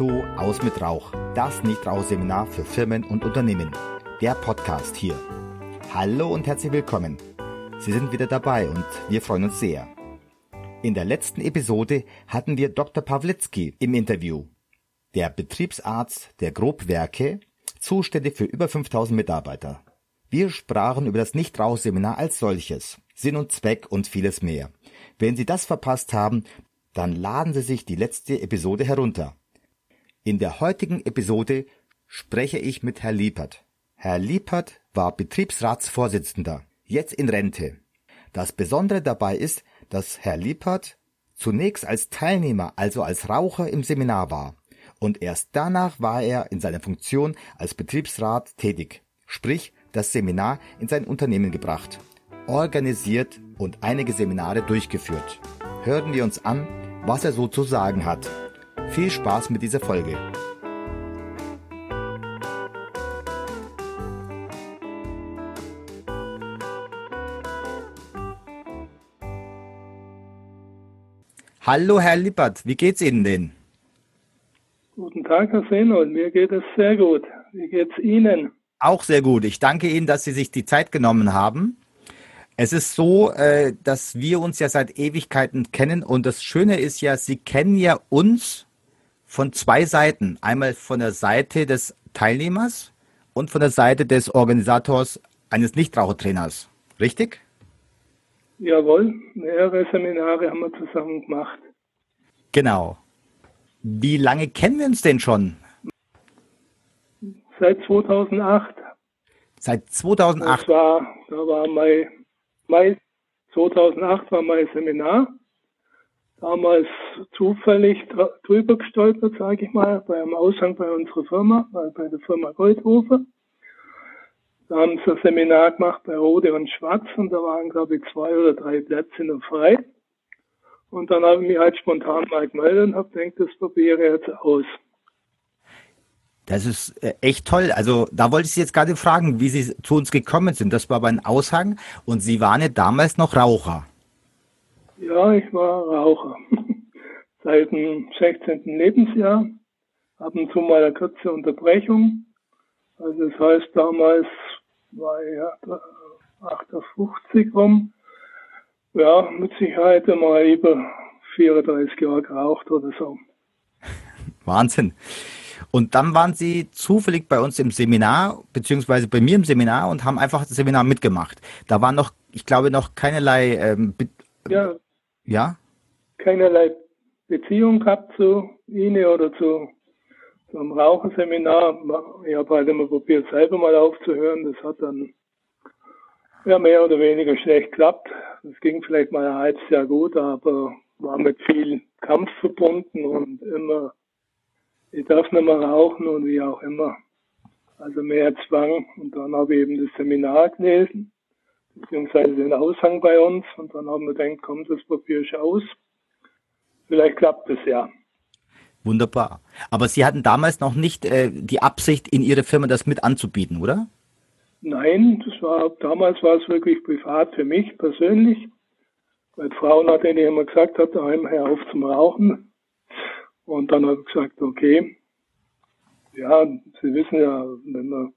zu Aus mit Rauch, das Nichtrauchseminar für Firmen und Unternehmen. Der Podcast hier. Hallo und herzlich willkommen. Sie sind wieder dabei und wir freuen uns sehr. In der letzten Episode hatten wir Dr. Pawlitzki im Interview, der Betriebsarzt der Grobwerke, zuständig für über 5000 Mitarbeiter. Wir sprachen über das Nichtrauchseminar als solches, Sinn und Zweck und vieles mehr. Wenn Sie das verpasst haben, dann laden Sie sich die letzte Episode herunter. In der heutigen Episode spreche ich mit Herr Liepert. Herr Liepert war Betriebsratsvorsitzender, jetzt in Rente. Das Besondere dabei ist, dass Herr Liepert zunächst als Teilnehmer, also als Raucher im Seminar war und erst danach war er in seiner Funktion als Betriebsrat tätig, sprich das Seminar in sein Unternehmen gebracht, organisiert und einige Seminare durchgeführt. Hören wir uns an, was er so zu sagen hat. Viel Spaß mit dieser Folge. Hallo Herr Lippert, wie geht's Ihnen denn? Guten Tag, Herr Senold. Mir geht es sehr gut. Wie geht's Ihnen? Auch sehr gut. Ich danke Ihnen, dass Sie sich die Zeit genommen haben. Es ist so, äh, dass wir uns ja seit Ewigkeiten kennen und das Schöne ist ja, Sie kennen ja uns von zwei Seiten. Einmal von der Seite des Teilnehmers und von der Seite des Organisators eines Nichtrauchertrainers. Richtig? Jawohl, mehrere Seminare haben wir zusammen gemacht. Genau. Wie lange kennen wir uns denn schon? Seit 2008. Seit 2008? Das war, da war mein Mai 2008 war mein Seminar. Damals zufällig drüber gestolpert, sage ich mal, bei einem Aushang bei unserer Firma, bei der Firma Goldhofer. Da haben sie ein Seminar gemacht bei Rode und Schwarz und da waren, glaube ich, zwei oder drei Plätze noch frei. Und dann habe ich mich halt spontan mal gemeldet und habe gedacht, das probiere ich jetzt aus. Das ist äh, echt toll. Also da wollte ich Sie jetzt gerade fragen, wie Sie zu uns gekommen sind. Das war beim Aushang und Sie waren ja damals noch Raucher. Ja, ich war Raucher. Seit dem 16. Lebensjahr. Ab und zu mal eine kurze Unterbrechung. Also das heißt, damals war ich ja 58 rum. Ja, mit Sicherheit einmal über 34 Jahre geraucht oder so. Wahnsinn. Und dann waren sie zufällig bei uns im Seminar, beziehungsweise bei mir im Seminar und haben einfach das Seminar mitgemacht. Da war noch, ich glaube, noch keinerlei, ähm, ja, ja? Keinerlei Beziehung gehabt zu Ihnen oder zu, zum Raucherseminar. Ich habe halt immer probiert, selber mal aufzuhören. Das hat dann ja, mehr oder weniger schlecht geklappt. Das ging vielleicht mal ein halbes Jahr gut, aber war mit viel Kampf verbunden und immer ich darf nicht mehr rauchen und wie auch immer. Also mehr Zwang. Und dann habe ich eben das Seminar gelesen, beziehungsweise den Aushang bei uns. Und dann haben wir gedacht, komm, das probiere ich aus. Vielleicht klappt es ja. Wunderbar. Aber Sie hatten damals noch nicht äh, die Absicht, in Ihre Firma das mit anzubieten, oder? Nein, das war, damals war es wirklich privat für mich persönlich. Weil Frauen hat denen immer gesagt, hat daheim hör auf zum Rauchen. Und dann habe ich gesagt, okay, ja, Sie wissen ja, wenn man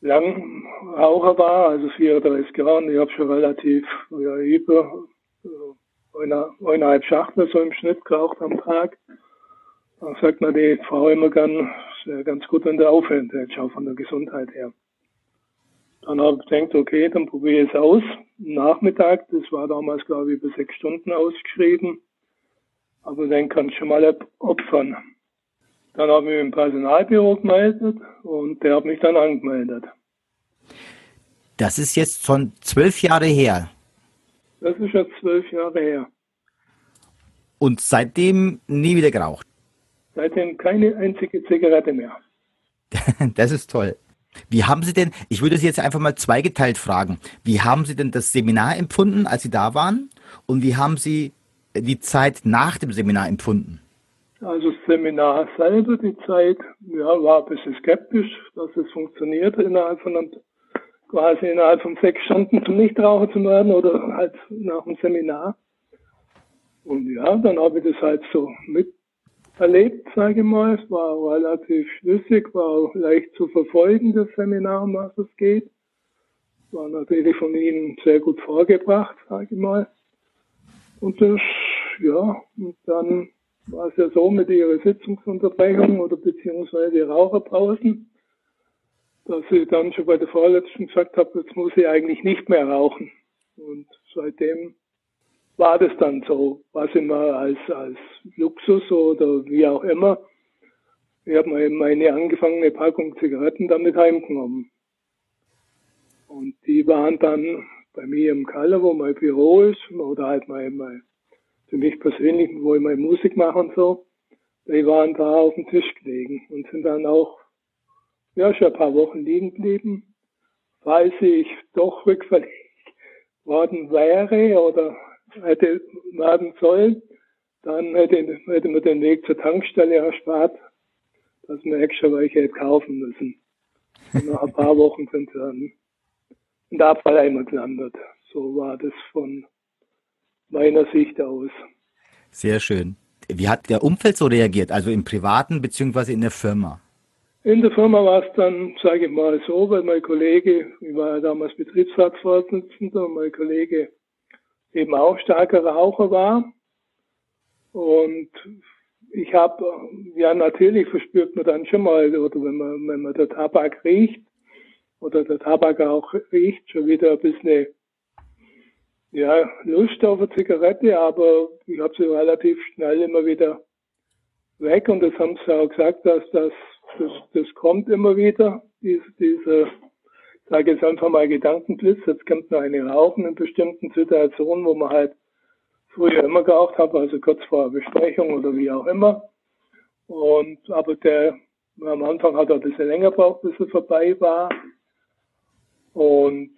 lang Raucher war, also 34 Jahre, ich habe schon relativ ja, über äh, eine, eineinhalb Schachtel so im Schnitt geraucht am Tag. Dann sagt man die Frau immer gern, ist ganz gut, wenn der aufhört, jetzt auch von der Gesundheit her. Dann habe ich gedacht, okay, dann probiere ich es aus. Nachmittag, das war damals, glaube ich, über sechs Stunden ausgeschrieben. Aber den kannst du schon mal opfern. Dann habe ich im Personalbüro gemeldet und der hat mich dann angemeldet. Das ist jetzt schon zwölf Jahre her. Das ist jetzt zwölf Jahre her. Und seitdem nie wieder geraucht? Seitdem keine einzige Zigarette mehr. das ist toll. Wie haben Sie denn, ich würde Sie jetzt einfach mal zweigeteilt fragen, wie haben Sie denn das Seminar empfunden, als Sie da waren? Und wie haben Sie die Zeit nach dem Seminar empfunden? Also das Seminar selber, die Zeit, ja, war ein bisschen skeptisch, dass es funktioniert, innerhalb von einem, quasi innerhalb von sechs Stunden zum Nichtraucher zu werden oder halt nach dem Seminar. Und ja, dann habe ich das halt so erlebt, sage ich mal. Es war relativ schlüssig, war auch leicht zu verfolgen, das Seminar, um was es geht. War natürlich von Ihnen sehr gut vorgebracht, sage ich mal. Und das, ja, und dann war es ja so mit Ihrer Sitzungsunterbrechung oder beziehungsweise Raucherpausen, dass ich dann schon bei der vorletzten gesagt habe, jetzt muss ich eigentlich nicht mehr rauchen. Und seitdem war das dann so, was immer als, als Luxus oder wie auch immer. Ich habe meine angefangene Packung Zigaretten damit heimgenommen. Und die waren dann bei mir im Keller, wo mein Büro ist, oder halt mein, mein für mich persönlich, wo ich meine Musik mache und so, die waren da auf dem Tisch gelegen und sind dann auch, ja, schon ein paar Wochen liegen geblieben. Falls ich doch rückfällig worden wäre oder hätte werden sollen, dann hätte, hätte man den Weg zur Tankstelle erspart, dass man extra welche hätte kaufen müssen. Und nach ein paar Wochen sind sie dann in der Abfalleimer gelandet. So war das von meiner Sicht aus. Sehr schön. Wie hat der Umfeld so reagiert, also im Privaten beziehungsweise in der Firma? In der Firma war es dann, sage ich mal so, weil mein Kollege, ich war ja damals Betriebsratsvorsitzender, und mein Kollege eben auch starker Raucher war. Und ich habe, ja natürlich verspürt man dann schon mal, oder wenn man, wenn man der Tabak riecht, oder der Tabak auch riecht, schon wieder ein bisschen ja, Lust auf eine Zigarette, aber ich habe sie relativ schnell immer wieder weg und das haben sie auch gesagt, dass das, das, das kommt immer wieder, diese, diese sage jetzt einfach mal Gedankenblitz, jetzt kommt noch eine Rauchen in bestimmten Situationen, wo man halt früher immer geraucht hat, also kurz vor der Besprechung oder wie auch immer. Und aber der am Anfang hat er ein bisschen länger gebraucht, bis er vorbei war. Und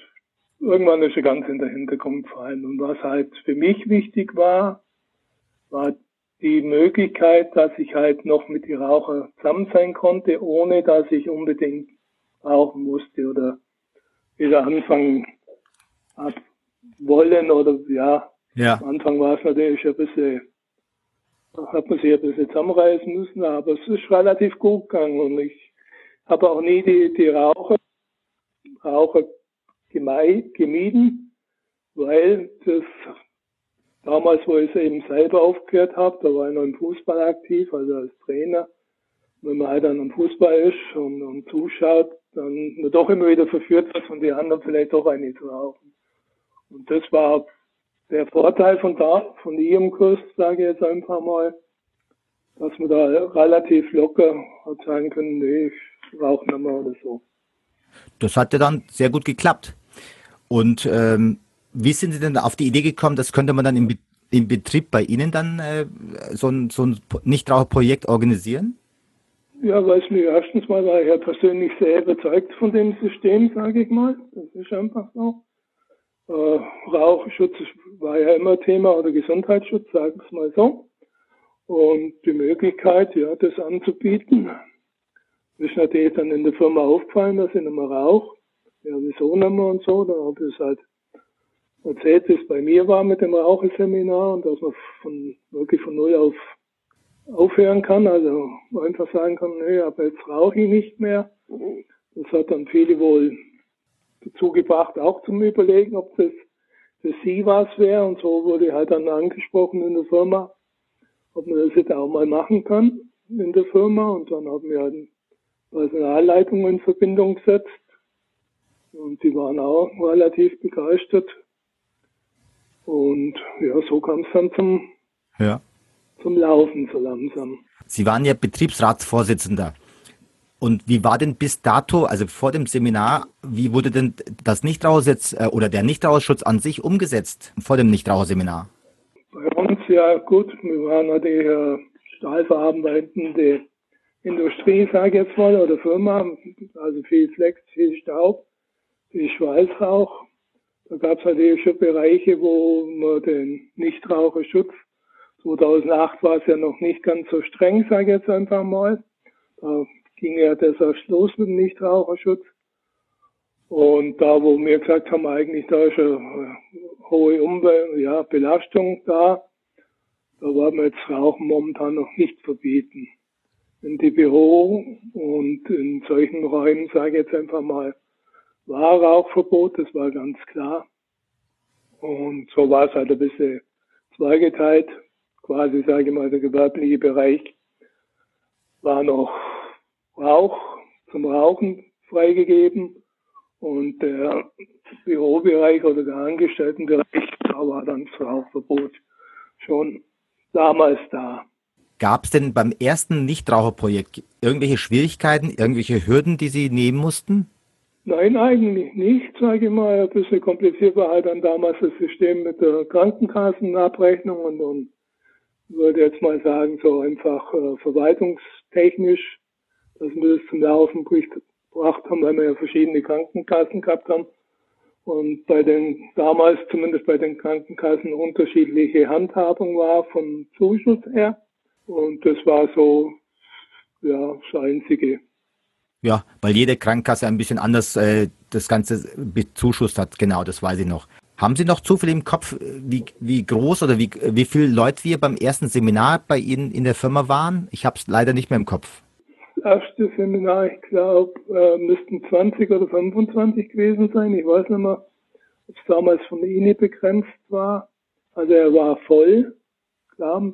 irgendwann ist er ganz in den Hintergrund gefallen. Und was halt für mich wichtig war, war die Möglichkeit, dass ich halt noch mit den Raucher zusammen sein konnte, ohne dass ich unbedingt rauchen musste oder wieder anfangen hat wollen oder ja. ja. Am Anfang war es natürlich ein bisschen, hat man sich ein bisschen zusammenreißen müssen, aber es ist relativ gut gegangen und ich habe auch nie die, die Raucher, Raucher gemieden, weil das damals, wo ich eben selber aufgehört habe, da war ich noch im Fußball aktiv, also als Trainer. Wenn man halt dann am Fußball ist und, und zuschaut, dann man doch immer wieder verführt wird, von den anderen vielleicht doch eine zu rauchen. Und das war der Vorteil von da, von ihrem Kurs, sage ich jetzt einfach mal, dass man da relativ locker hat sagen können, nee, ich rauche nicht mehr oder so. Das hat ja dann sehr gut geklappt. Und ähm, wie sind Sie denn auf die Idee gekommen, das könnte man dann im, im Betrieb bei Ihnen dann äh, so ein, so ein Nichtraucherprojekt organisieren? Ja, weil es mir erstens mal war ich ja persönlich sehr überzeugt von dem System, sage ich mal. Das ist einfach so. Äh, Rauchschutz war ja immer Thema oder Gesundheitsschutz, sagen wir es mal so. Und die Möglichkeit, ja, das anzubieten, ist natürlich dann in der Firma aufgefallen, dass ich nicht mehr rauche ja, wieso nicht mehr und so. Dann habe ich es halt erzählt, wie es bei mir war mit dem Raucherseminar und dass man von, wirklich von Null auf aufhören kann, also einfach sagen kann, nee, aber jetzt rauche ich nicht mehr. Das hat dann viele wohl dazu gebracht, auch zum Überlegen, ob das für sie was wäre. Und so wurde halt dann angesprochen in der Firma, ob man das jetzt auch mal machen kann in der Firma. Und dann haben wir halt Personalleitung in Verbindung gesetzt und die waren auch relativ begeistert. Und ja, so kam es dann zum, ja. zum Laufen so langsam. Sie waren ja Betriebsratsvorsitzender. Und wie war denn bis dato, also vor dem Seminar, wie wurde denn das Nichtrauchersetz äh, oder der Nichtraucherschutz an sich umgesetzt vor dem Nichtraucherseminar? Bei uns ja gut, wir waren natürlich äh, stahlverarbeitende Industrie, sage ich jetzt mal, oder Firma, also viel Flex, viel Staub die Schweißrauch. Da gab es natürlich schon Bereiche, wo man den Nichtraucherschutz, 2008 war es ja noch nicht ganz so streng, sage ich jetzt einfach mal. Da ging ja das erst los mit dem Nichtraucherschutz. Und da, wo wir gesagt haben, eigentlich da ist eine hohe Umwelt, ja, Belastung da, da war mir jetzt Rauchen momentan noch nicht verbieten. In die Büro und in solchen Räumen, sage ich jetzt einfach mal, war Rauchverbot, das war ganz klar. Und so war es halt ein bisschen zweigeteilt. Quasi, sage ich mal, der gewerbliche Bereich war noch Rauch zum Rauchen freigegeben und der Bürobereich oder der Angestelltenbereich, da war dann das Rauchverbot schon damals da. Gab es denn beim ersten Nichtraucherprojekt irgendwelche Schwierigkeiten, irgendwelche Hürden, die Sie nehmen mussten? Nein, eigentlich nicht, sage ich mal. Ein bisschen kompliziert war halt dann damals das System mit der Krankenkassenabrechnung und, und würde jetzt mal sagen, so einfach äh, verwaltungstechnisch, dass wir das zum Laufen gebracht haben, weil wir ja verschiedene Krankenkassen gehabt haben und bei den damals zumindest bei den Krankenkassen unterschiedliche Handhabung war vom Zuschuss her. Und das war so ja das Einzige. Ja, weil jede Krankenkasse ein bisschen anders äh, das Ganze bezuschusst hat, genau, das weiß ich noch. Haben Sie noch zufällig im Kopf, wie, wie groß oder wie, wie viele Leute wir beim ersten Seminar bei Ihnen in der Firma waren? Ich habe es leider nicht mehr im Kopf. Das erste Seminar, ich glaube, äh, müssten 20 oder 25 gewesen sein. Ich weiß nicht mehr, ob es damals von der INE begrenzt war. Also er war voll, klar,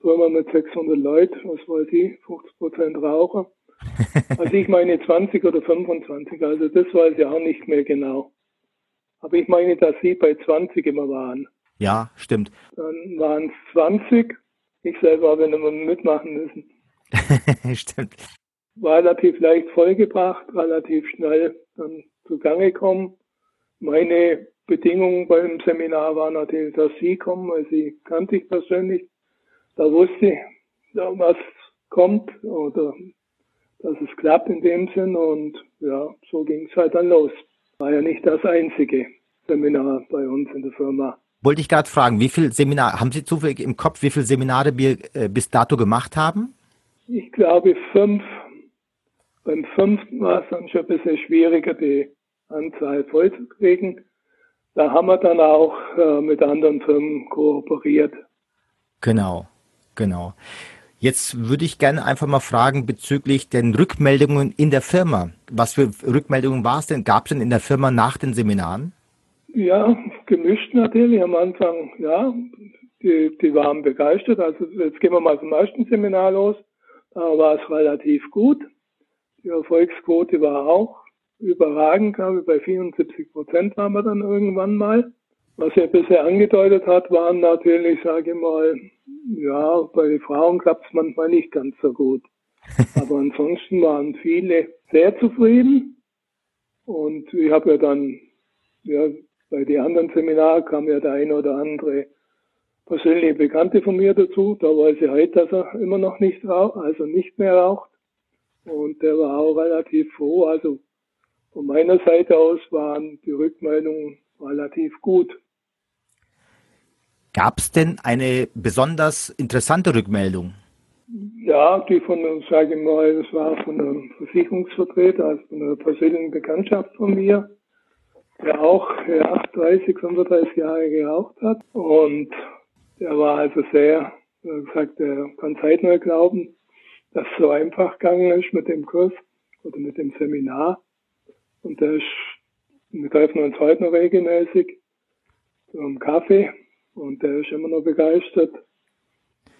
Firma mit 600 Leuten, was weiß ich, 50 Prozent Raucher. Also ich meine 20 oder 25, also das weiß ich auch nicht mehr genau. Aber ich meine, dass Sie bei 20 immer waren. Ja, stimmt. Dann waren es 20. Ich selber habe immer mitmachen müssen. stimmt. War relativ leicht vollgebracht, relativ schnell dann zugange kommen. Meine Bedingungen beim Seminar waren natürlich, dass Sie kommen, weil Sie kannte ich persönlich. Da wusste ich, was kommt oder dass es klappt in dem Sinn und ja, so ging es halt dann los. War ja nicht das einzige Seminar bei uns in der Firma. Wollte ich gerade fragen, wie viele Seminare, haben Sie zufällig im Kopf, wie viele Seminare wir äh, bis dato gemacht haben? Ich glaube fünf. Beim fünften war es dann schon ein bisschen schwieriger, die Anzahl voll zu kriegen. Da haben wir dann auch äh, mit anderen Firmen kooperiert. Genau, genau. Jetzt würde ich gerne einfach mal fragen bezüglich den Rückmeldungen in der Firma. Was für Rückmeldungen war es denn? Gab es denn in der Firma nach den Seminaren? Ja, gemischt natürlich. Am Anfang, ja, die, die waren begeistert. Also jetzt gehen wir mal zum ersten Seminar los. Da war es relativ gut. Die Erfolgsquote war auch überragend, glaube ich, bei 74 Prozent waren wir dann irgendwann mal. Was er bisher angedeutet hat, waren natürlich, sage ich mal, ja, bei Frauen klappt es manchmal nicht ganz so gut. Aber ansonsten waren viele sehr zufrieden. Und ich habe ja dann, ja, bei den anderen Seminaren kam ja der eine oder andere persönliche Bekannte von mir dazu. Da weiß ich heute, dass er immer noch nicht raucht, also nicht mehr raucht. Und der war auch relativ froh. Also von meiner Seite aus waren die Rückmeldungen relativ gut. Gab es denn eine besonders interessante Rückmeldung? Ja, die von, sage ich mal, das war von einem Versicherungsvertreter, also von einer persönlichen Bekanntschaft von mir, der auch ja, 30, 35 Jahre geraucht hat. Und der war also sehr, gesagt, er kann Zeit neu glauben, dass es so einfach gegangen ist mit dem Kurs oder mit dem Seminar. Und der ist, wir treffen uns heute noch regelmäßig zum Kaffee und der ist immer noch begeistert.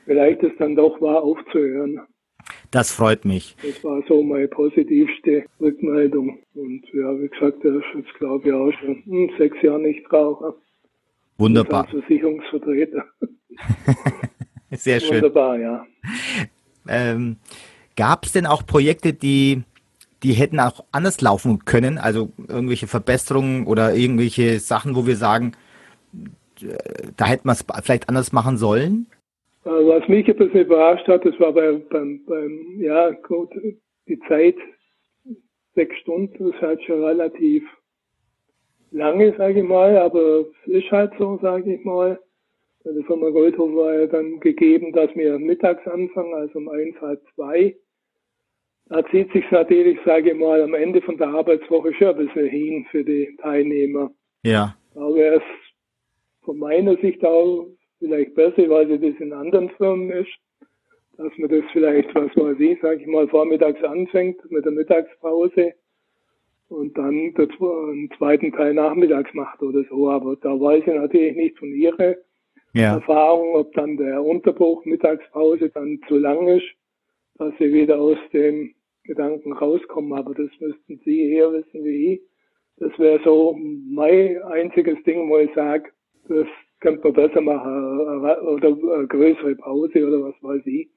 Vielleicht ist dann doch wahr aufzuhören. Das freut mich. Das war so meine positivste Rückmeldung. Und ja, wie gesagt, der ist jetzt, glaube ich, auch schon hm, sechs Jahre nicht Raucher. Wunderbar. Als Versicherungsvertreter. Sehr schön. Wunderbar, ja. Ähm, Gab es denn auch Projekte, die die hätten auch anders laufen können, also irgendwelche Verbesserungen oder irgendwelche Sachen, wo wir sagen, da hätte man es vielleicht anders machen sollen? Was mich ein bisschen überrascht hat, das war beim, beim, beim ja, gut, die Zeit, sechs Stunden, ist halt schon relativ lange, sage ich mal, aber es ist halt so, sage ich mal. Bei der Firma Goldhof war ja dann gegeben, dass wir mittags anfangen, also um eins, halb zwei da zieht sich natürlich, sage ich mal, am Ende von der Arbeitswoche schon ein bisschen hin für die Teilnehmer. Ja. Wäre es von meiner Sicht auch vielleicht besser, weil sie das in anderen Firmen ist, dass man das vielleicht, was weiß ich, sag ich mal, vormittags anfängt mit der Mittagspause und dann den zweiten Teil nachmittags macht oder so. Aber da weiß ich natürlich nicht von Ihrer ja. Erfahrung, ob dann der Unterbruch Mittagspause dann zu lang ist, dass Sie wieder aus dem Gedanken rauskommen. Aber das müssten Sie eher wissen wie ich. Das wäre so mein einziges Ding, wo ich sage, das könnte man besser machen oder eine größere Pause oder was weiß ich.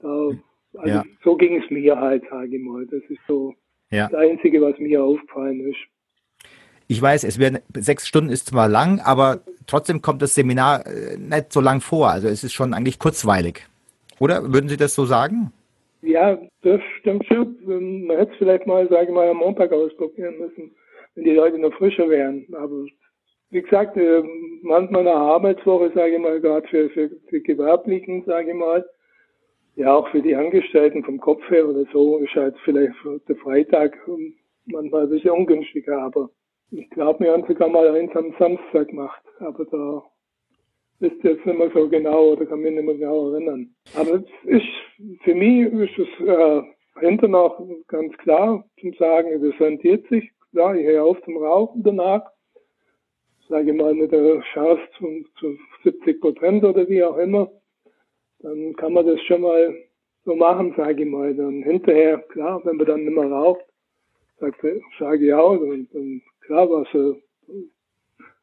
Also ja. so ging es mir halt, sage ich mal. Das ist so ja. das Einzige, was mir aufgefallen ist. Ich weiß, es werden sechs Stunden ist zwar lang, aber trotzdem kommt das Seminar äh, nicht so lang vor. Also es ist schon eigentlich kurzweilig. Oder würden Sie das so sagen? Ja, das stimmt schon. Man hätte es vielleicht mal, sage ich mal, am Montag ausprobieren müssen, wenn die Leute noch frischer wären. Aber wie gesagt, äh, manchmal eine Arbeitswoche, sage ich mal, gerade für, für, für Gewerblichen, sage ich mal, ja, auch für die Angestellten vom Kopf her oder so ist halt vielleicht der Freitag manchmal ein bisschen ungünstiger, aber ich glaube, wir haben sogar mal eins am Samstag gemacht, aber da ist jetzt nicht mehr so genau oder kann mich nicht mehr genau erinnern. Aber es ist, für mich ist es äh, hinterher ganz klar zum Sagen, es rentiert sich. Klar, ich höre auf zum Rauchen danach. Sage mal mit der Chance zu, zu 70 Prozent oder wie auch immer dann kann man das schon mal so machen, sage ich mal. Dann hinterher, klar, wenn man dann nicht mehr raucht, sage ich auch, dann, dann klar war so,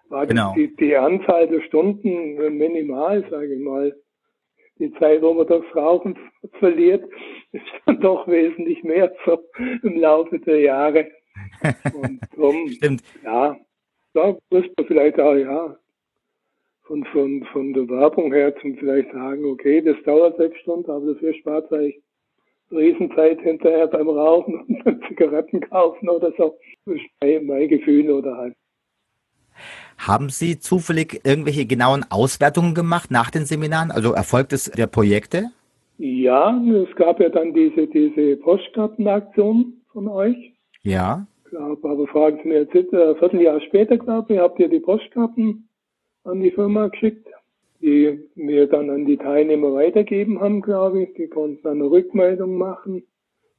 war genau. die, die Anzahl der Stunden minimal, sage ich mal. Die Zeit, wo man das Rauchen verliert, ist dann doch wesentlich mehr so im Laufe der Jahre. Und darum, Stimmt. ja, da müsste man vielleicht auch, ja, von, von, von der Werbung her zum vielleicht sagen, okay, das dauert sechs Stunden, aber dafür spart euch Riesenzeit hinterher beim Rauchen und Zigaretten kaufen oder so. Das ist mein, mein Gefühl oder halt. Haben Sie zufällig irgendwelche genauen Auswertungen gemacht nach den Seminaren, also Erfolg des, der Projekte? Ja, es gab ja dann diese, diese Postkartenaktion von euch. Ja. Glaube, aber fragen Sie mir jetzt, ein Vierteljahr später, glaube ich, habt ihr die Postkarten an die Firma geschickt, die wir dann an die Teilnehmer weitergeben haben, glaube ich. Die konnten dann eine Rückmeldung machen.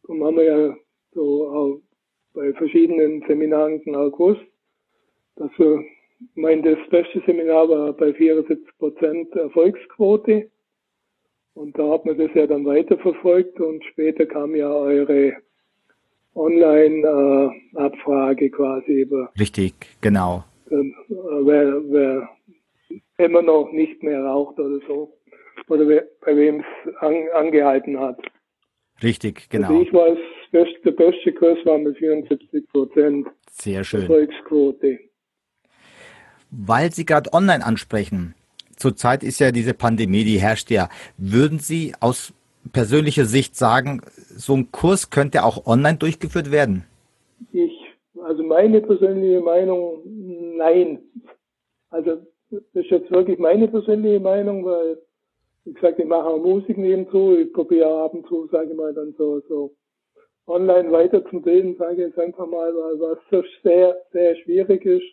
Darum haben wir ja so auch bei verschiedenen Seminaren im August, dass wir, ich meine, das beste Seminar war bei 74 Prozent Erfolgsquote. Und da hat man das ja dann weiterverfolgt und später kam ja eure Online-Abfrage quasi über. Richtig, genau. Dann, äh, wer, wer man noch nicht mehr raucht oder so. Oder bei wem es an, angehalten hat. Richtig, genau. Also ich weiß, der beste Kurs war mit 74 Prozent. Sehr schön. Erfolgsquote. Weil Sie gerade online ansprechen, zurzeit ist ja diese Pandemie, die herrscht ja. Würden Sie aus persönlicher Sicht sagen, so ein Kurs könnte auch online durchgeführt werden? Ich, also meine persönliche Meinung, nein. Also das ist jetzt wirklich meine persönliche Meinung, weil, wie gesagt, ich mache auch Musik nebenzu, ich probiere ab und zu, sage ich mal, dann so, so online weiter zu bilden, sage ich jetzt einfach mal, weil was sehr, sehr schwierig ist,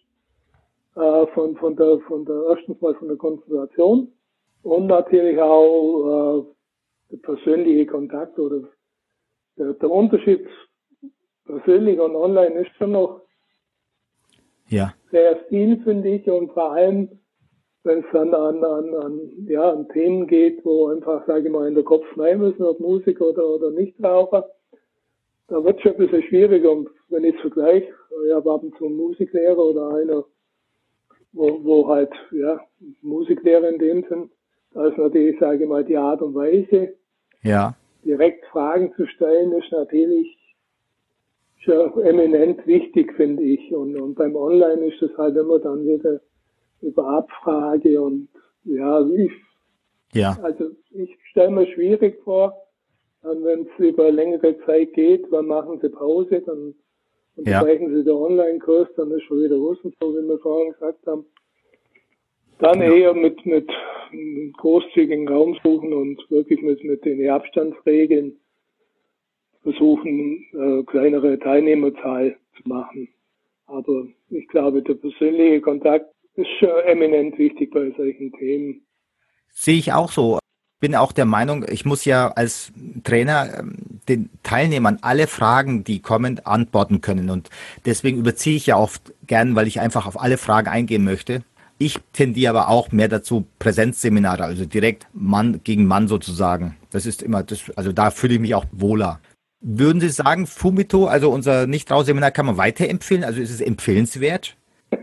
äh, von, von der, von der, erstens mal von der Konzentration und natürlich auch, äh, der persönliche Kontakt oder der, der Unterschied persönlich und online ist schon noch ja. sehr viel, finde ich, und vor allem wenn es dann an, an, an, ja, an Themen geht, wo einfach, sage ich mal, in der Kopf rein müssen, ob Musiker oder, oder Nichtraucher, da wird es schon ein bisschen schwieriger. Und wenn ich es vergleiche, ich habe ab und zu einen Musiklehrer oder einer, wo, wo halt, ja, Musiklehrer in dem Sinn, da ist natürlich, sage ich mal, die Art und Weise, ja. direkt Fragen zu stellen, ist natürlich schon eminent wichtig, finde ich. Und, und beim Online ist es halt immer dann wieder über Abfrage und ja, ich, ja. also ich stelle mir schwierig vor, wenn es über längere Zeit geht, wann machen sie Pause, dann unterbrechen ja. sie den Online-Kurs, dann ist schon wieder Russen, so wie wir vorhin gesagt haben. Dann ja. eher mit, mit großzügigen Raum suchen und wirklich mit, mit den Abstandsregeln versuchen, äh, kleinere Teilnehmerzahl zu machen. Aber ich glaube, der persönliche Kontakt ist schon eminent wichtig bei solchen Themen. Sehe ich auch so. Bin auch der Meinung, ich muss ja als Trainer ähm, den Teilnehmern alle Fragen, die kommen, antworten können. Und deswegen überziehe ich ja oft gern, weil ich einfach auf alle Fragen eingehen möchte. Ich tendiere aber auch mehr dazu Präsenzseminare, also direkt Mann gegen Mann sozusagen. Das ist immer, das, also da fühle ich mich auch wohler. Würden Sie sagen, Fumito, also unser Nichtrausseminar, kann man weiterempfehlen? Also ist es empfehlenswert?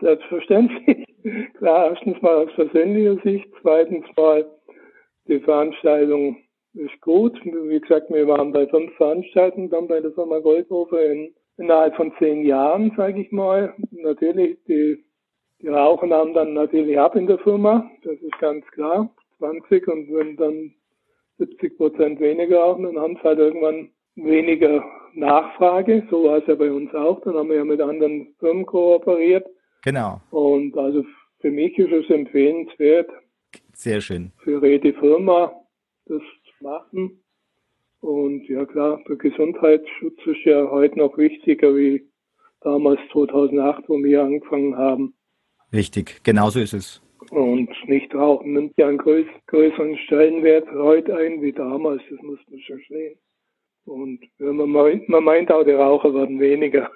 Selbstverständlich. Klar, erstens mal aus persönlicher Sicht, zweitens mal die Veranstaltung ist gut. Wie gesagt, wir waren bei fünf Veranstaltungen dann bei der Firma Goldhofer in, innerhalb von zehn Jahren, sage ich mal. Natürlich, die, die rauchen haben dann natürlich ab in der Firma, das ist ganz klar. 20 und wenn dann 70 Prozent weniger rauchen, dann haben sie halt irgendwann weniger Nachfrage. So war es ja bei uns auch. Dann haben wir ja mit anderen Firmen kooperiert. Genau. Und also für mich ist es empfehlenswert, sehr schön. Für die Firma das zu machen. Und ja klar, der Gesundheitsschutz ist ja heute noch wichtiger wie damals 2008, wo wir angefangen haben. Richtig, genauso ist es. Und nicht rauchen nimmt ja einen größ größeren Stellenwert heute ein wie damals, das muss man schon sehen. Und man, meint, man meint auch, die Raucher werden weniger.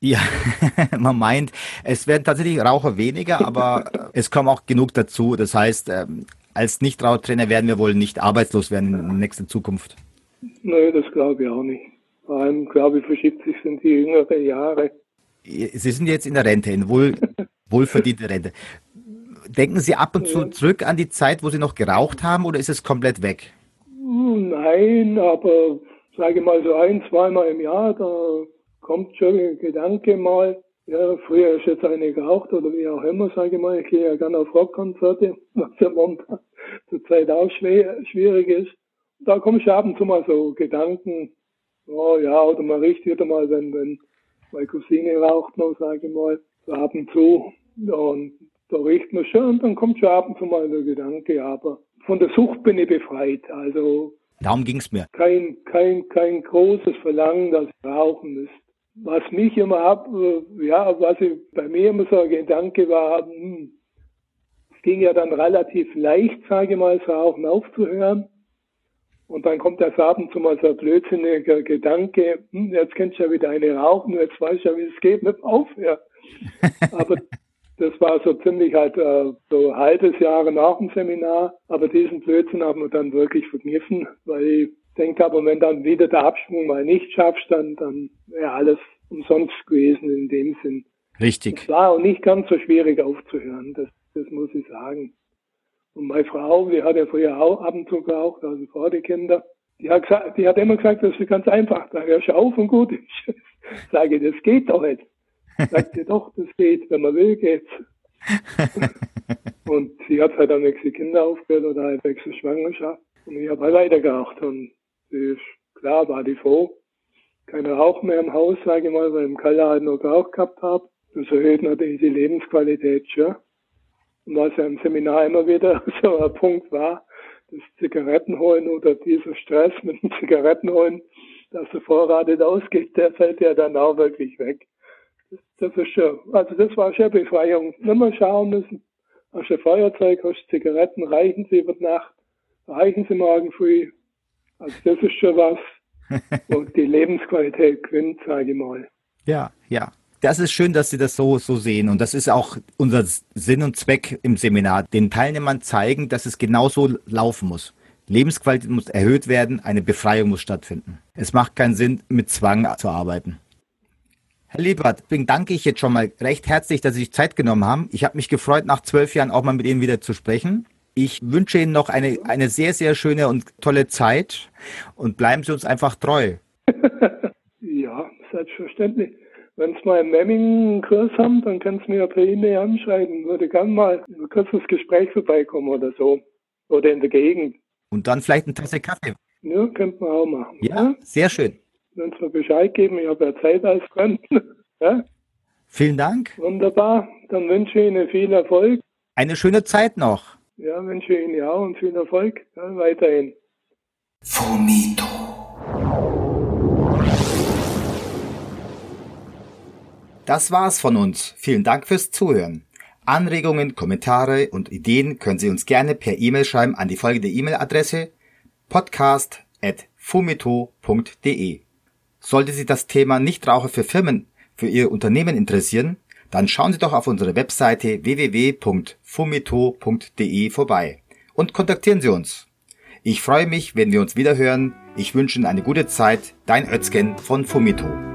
Ja, man meint, es werden tatsächlich Raucher weniger, aber es kommen auch genug dazu. Das heißt, ähm, als Nichtrauchertrainer werden wir wohl nicht arbeitslos werden in der nächsten Zukunft. Nö, das glaube ich auch nicht. Vor allem, glaube ich, verschiebt sich sind die jüngere Jahre. Sie sind jetzt in der Rente, in wohl, wohlverdiente Rente. Denken Sie ab und zu zurück an die Zeit, wo Sie noch geraucht haben, oder ist es komplett weg? Nein, aber sage mal so ein, zweimal im Jahr, da kommt schon ein Gedanke mal, ja, früher ist jetzt eine geraucht oder wie auch immer, sage ich mal. Ich gehe ja gerne auf Rockkonzerte, was ja momentan zur Zeit auch schwer, schwierig ist. Da komme ich ab und zu mal so Gedanken, oh ja, oder man riecht wieder mal, wenn, wenn meine Cousine raucht noch, sage ich mal, so ab und zu. Und da riecht man schon und dann kommt schon ab und zu mal der Gedanke, aber von der Sucht bin ich befreit. Also Darum ging's mir. Kein, kein, kein großes Verlangen, dass ich rauchen müsste was mich immer ab, ja, was ich, bei mir immer so ein Gedanke war, hm, es ging ja dann relativ leicht, sage ich mal, das Rauchen aufzuhören. Und dann kommt das ab und zu mal so ein blödsinniger Gedanke, hm, jetzt kennst du ja wieder eine rauchen, jetzt weißt du ja, wie es geht mit Aufhören. Aber das war so ziemlich halt äh, so ein halbes Jahr nach dem Seminar. Aber diesen Blödsinn haben wir dann wirklich verkniffen, weil ich denke aber, wenn dann wieder der Absprung mal nicht schaffst, dann, dann wäre alles umsonst gewesen in dem Sinn. Richtig. Es war auch nicht ganz so schwierig aufzuhören, das, das muss ich sagen. Und meine Frau, die hat ja früher auch ab und zu geraucht, also vor die Kinder, die hat, gesagt, die hat immer gesagt, das ist ganz einfach, da hörst du auf und gut ist. Sage, das geht doch nicht. Sagt sie, doch, das geht, wenn man will, geht's. und sie hat halt dann nächste Kinder aufgehört oder halt nächste Schwangerschaft. Und ich habe halt weitergeraucht und ist, klar war die froh. Keine Rauch mehr im Haus, sage ich mal, weil ich im Keller halt noch geraucht gehabt habe. Das erhöht natürlich die Lebensqualität schon. Und was ja im Seminar immer wieder so ein Punkt war, das Zigaretten holen oder dieser Stress mit den Zigaretten holen, dass der Vorrat nicht ausgeht, der fällt ja dann auch wirklich weg. Das, das ist schon, also das war schon Befreiung. Nicht mehr schauen müssen. Hast du Feuerzeug, hast du Zigaretten, reichen sie über Nacht, reichen sie morgen früh, also das ist schon was, wo die Lebensqualität gewinnt, sage ich mal. Ja, ja. Das ist schön, dass Sie das so, so sehen. Und das ist auch unser Sinn und Zweck im Seminar, den Teilnehmern zeigen, dass es genau so laufen muss. Lebensqualität muss erhöht werden, eine Befreiung muss stattfinden. Es macht keinen Sinn, mit Zwang zu arbeiten. Herr Liebert, deswegen danke ich jetzt schon mal recht herzlich, dass Sie sich Zeit genommen haben. Ich habe mich gefreut, nach zwölf Jahren auch mal mit Ihnen wieder zu sprechen. Ich wünsche Ihnen noch eine, eine sehr, sehr schöne und tolle Zeit und bleiben Sie uns einfach treu. ja, selbstverständlich. Wenn Sie mal einen Memmingen-Kurs haben, dann können Sie mir per E-Mail anschreiben. Würde gerne mal ein kurzes Gespräch vorbeikommen oder so. Oder in der Gegend. Und dann vielleicht eine Tasse Kaffee. Ja, könnte man auch machen. Ja, ja? sehr schön. Wenn Sie mir Bescheid geben, ich habe ja Zeit als Freund. ja? Vielen Dank. Wunderbar. Dann wünsche ich Ihnen viel Erfolg. Eine schöne Zeit noch. Ja, wünsche Ihnen ja und viel Erfolg ja, weiterhin. Fumito. Das war's von uns. Vielen Dank fürs Zuhören. Anregungen, Kommentare und Ideen können Sie uns gerne per E-Mail schreiben an die folgende E-Mail-Adresse podcast.fumito.de. Sollte Sie das Thema Nichtraucher für Firmen für Ihr Unternehmen interessieren, dann schauen Sie doch auf unsere Webseite www.fumito.de vorbei und kontaktieren Sie uns. Ich freue mich, wenn wir uns wieder hören. Ich wünsche Ihnen eine gute Zeit. Dein Özgen von Fumito.